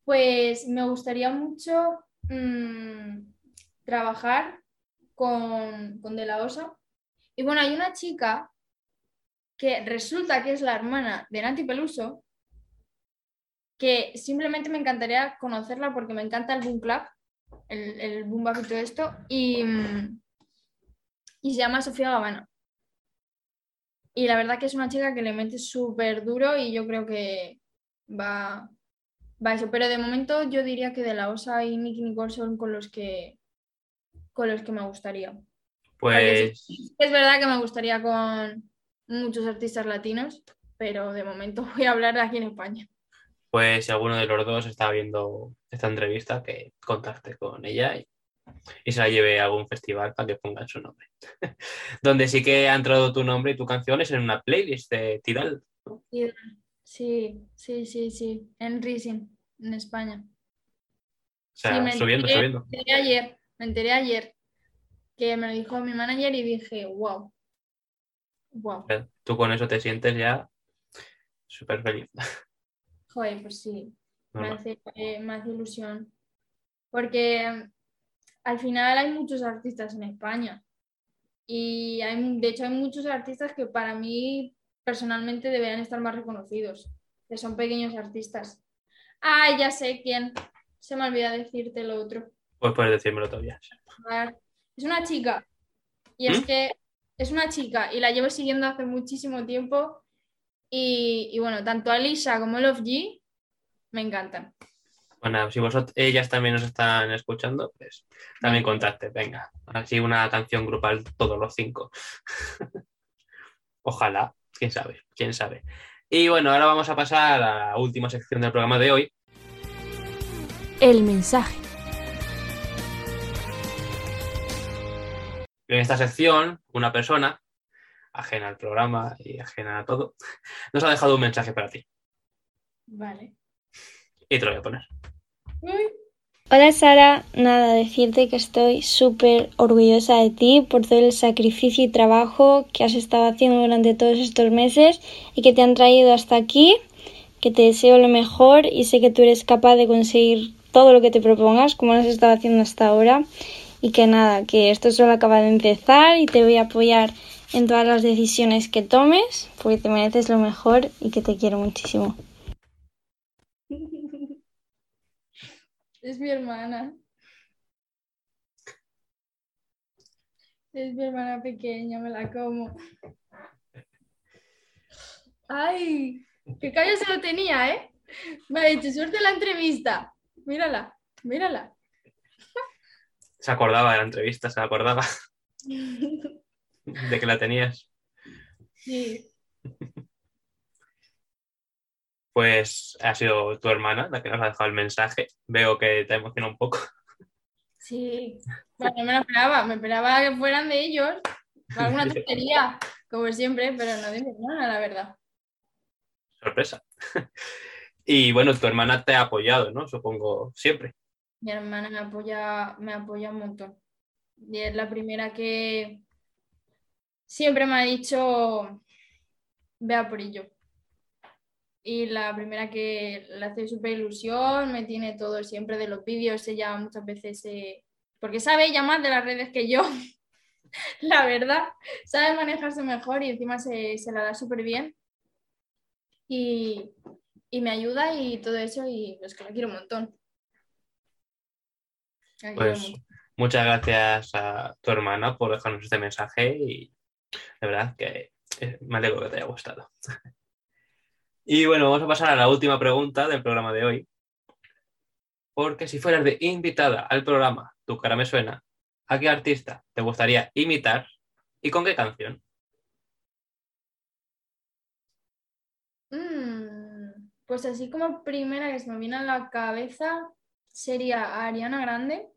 S3: Pues me gustaría mucho mm, trabajar con, con De La Osa. Y bueno, hay una chica que resulta que es la hermana de Nati Peluso, que simplemente me encantaría conocerla porque me encanta el Boom Club, el, el Boom Bap y todo esto, y, mm, y se llama Sofía Gavana. Y la verdad que es una chica que le mete súper duro y yo creo que va, va eso. Pero de momento yo diría que de la OSA y Nicky Nicole son con los que, con los que me gustaría.
S2: Pues
S3: Es verdad que me gustaría con muchos artistas latinos, pero de momento voy a hablar de aquí en España.
S2: pues si alguno de los dos está viendo esta entrevista, que contacte con ella y, y se la lleve a algún festival para que pongan su nombre. Donde sí que ha entrado tu nombre y tu canción es en una playlist de Tidal.
S3: Sí, sí, sí, sí, en Rising, en España.
S2: O sea,
S3: Sí, me
S2: subiendo,
S3: enteré-
S2: subiendo.
S3: Me enteré ayer, me enteré ayer que me lo dijo mi manager y dije, wow, wow,
S2: Tú con eso te sientes ya súper feliz.
S3: joder, pues sí, me hace, eh, me hace ilusión. Porque al final hay muchos artistas en España y hay, de hecho hay muchos artistas que para mí personalmente deberían estar más reconocidos, que son pequeños artistas. Ay, ya sé quién, se me olvida decirte lo otro.
S2: Pues puedes decírmelo todavía.
S3: ver, Es una chica. Y es
S2: ¿Mm?
S3: que es una chica y la llevo siguiendo hace muchísimo tiempo. Y, y bueno, tanto Alicia como Love G me encantan.
S2: Bueno, si vosotros, ellas también nos están escuchando, pues también contacte, venga. Así una canción grupal todos los cinco. Ojalá, quién sabe, quién sabe. Y bueno, ahora vamos a pasar a la última sección del programa de hoy.
S1: El mensaje.
S2: En esta sección, una persona, ajena al programa y ajena a todo, nos ha dejado un mensaje para ti.
S3: Vale.
S2: Y te lo voy a poner.
S5: Hola Sara, nada, decirte que estoy súper orgullosa de ti por todo el sacrificio y trabajo que has estado haciendo durante todos estos meses y que te han traído hasta aquí, que te deseo lo mejor y sé que tú eres capaz de conseguir todo lo que te propongas como lo has estado haciendo hasta ahora y que nada, que esto solo acaba de empezar y te voy a apoyar en todas las decisiones que tomes porque te mereces lo mejor y que te quiero muchísimo.
S3: Es mi hermana. Es mi hermana pequeña, me la como. ¡Ay! ¡Qué callo se lo tenía, eh! Me ha dicho suerte la entrevista. Mírala, mírala.
S2: Se acordaba de la entrevista, se acordaba de que la tenías.
S3: Sí,
S2: Pues ha sido tu hermana la que nos ha dejado el mensaje. Veo que te emociona un poco.
S3: sí. Bueno, no me lo esperaba. Me esperaba que fueran de ellos. Alguna tontería, como siempre, pero no de mi hermana, la verdad.
S2: Sorpresa. Y bueno, tu hermana te ha apoyado, ¿no? Supongo, siempre.
S3: Mi hermana me apoya, me apoya un montón. Y es la primera que siempre me ha dicho, vea por ello. Y la primera que le hace súper ilusión, me tiene todo siempre de los vídeos, ella muchas veces, eh, porque sabe ella más de las redes que yo, la verdad, sabe manejarse mejor y encima se, se la da súper bien. Y, y me ayuda y todo eso y es que la quiero un montón. La
S2: Pues muchas gracias a tu hermana por dejarnos este mensaje y de verdad que eh, me alegro que te haya gustado. Y bueno, vamos a pasar a la última pregunta del programa de hoy. Porque si fueras de invitada al programa Tu cara me suena, ¿a qué artista te gustaría imitar y con qué canción?
S3: Mm, pues así como primera que se me viene a la cabeza sería Ariana Grande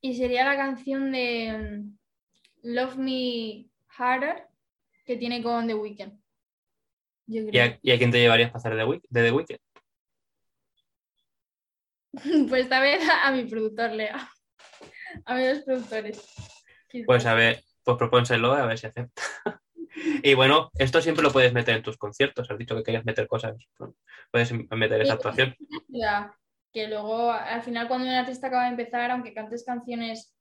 S3: y sería la canción de mm, Love Me Harder que tiene con The Weeknd. Yo
S2: ¿Y a, y a quién te llevarías para hacer de, de The Weeknd?
S3: Pues esta vez a mi productor, Lea. A mis productores.
S2: Pues a ver, pues propónselo a ver si acepta. Y bueno, esto siempre lo puedes meter en tus conciertos. Has dicho que querías meter cosas. ¿no? Puedes meter esa actuación.
S3: Que luego al final cuando un artista acaba de empezar, aunque cantes canciones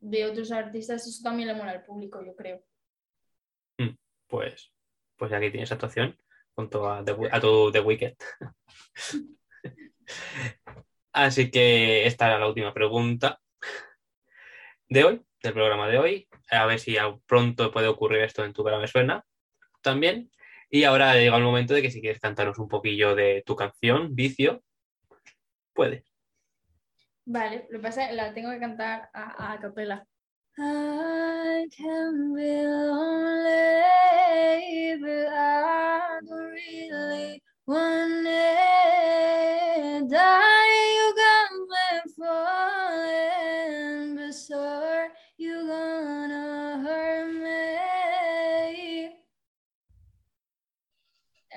S3: de otros artistas, eso también le mola al público, yo creo.
S2: Pues, pues aquí tienes actuación junto a, The- a tu The Weeknd. Así que esta era la última pregunta de hoy, del programa de hoy. A ver si a- pronto puede ocurrir esto en tu cara me suena también. Y ahora llega el momento de que si quieres cantarnos un poquillo de tu canción, Vicio, puede.
S3: Vale, lo que pasa es que la tengo que cantar a, a capela. I can be lonely, but I don't really want it. Darling, you got me falling, but sure, you gonna hurt me.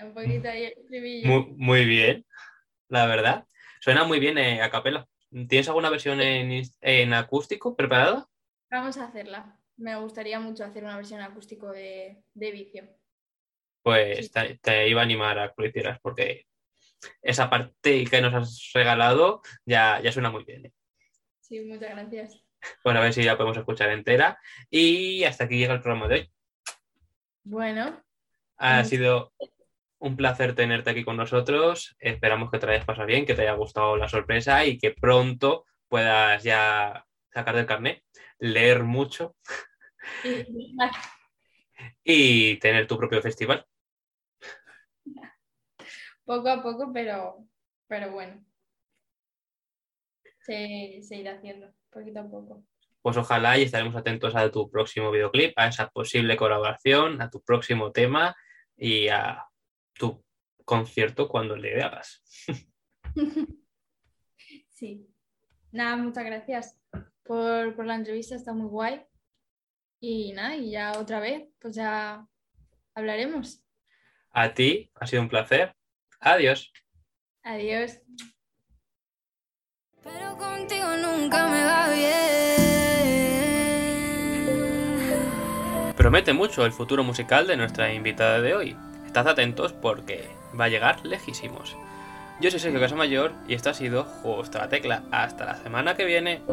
S3: Un poquito ahí el estribillo.
S2: Muy, muy bien, la verdad. Suena muy bien eh, a capela. ¿Tienes alguna versión en, en acústico preparada?
S3: Vamos a hacerla. Me gustaría mucho hacer una versión acústico de, de vicio.
S2: Pues
S3: Sí.
S2: te, te iba a animar a que lo hicieras porque esa parte que nos has regalado ya, ya suena muy bien. ¿eh?
S3: Sí, muchas gracias.
S2: Bueno, a ver si la podemos escuchar entera. Y hasta aquí llega el programa de hoy.
S3: Bueno,
S2: Ha sido un placer tenerte aquí con nosotros. Esperamos que te hayas pasado bien, que te haya gustado la sorpresa y que pronto puedas ya sacar del carnet, leer mucho
S3: y-
S2: y tener tu propio festival.
S3: poco a poco, pero, pero bueno. Se, se irá haciendo, poquito a poco.
S2: Pues ojalá y estaremos atentos a tu próximo videoclip, a esa posible colaboración, a tu próximo tema y a tu concierto cuando le hagas.
S3: Sí. Nada, muchas gracias por, por la entrevista, está muy guay. Y nada, y ya otra vez, pues ya hablaremos.
S2: A ti, ha sido un placer. Adiós.
S3: Adiós. contigo nunca me va bien.
S2: Promete mucho el futuro musical de nuestra invitada de hoy. Estad atentos porque va a llegar lejísimos. Yo soy Sergio Casamayor y esto ha sido Justo a la Tecla. Hasta la semana que viene.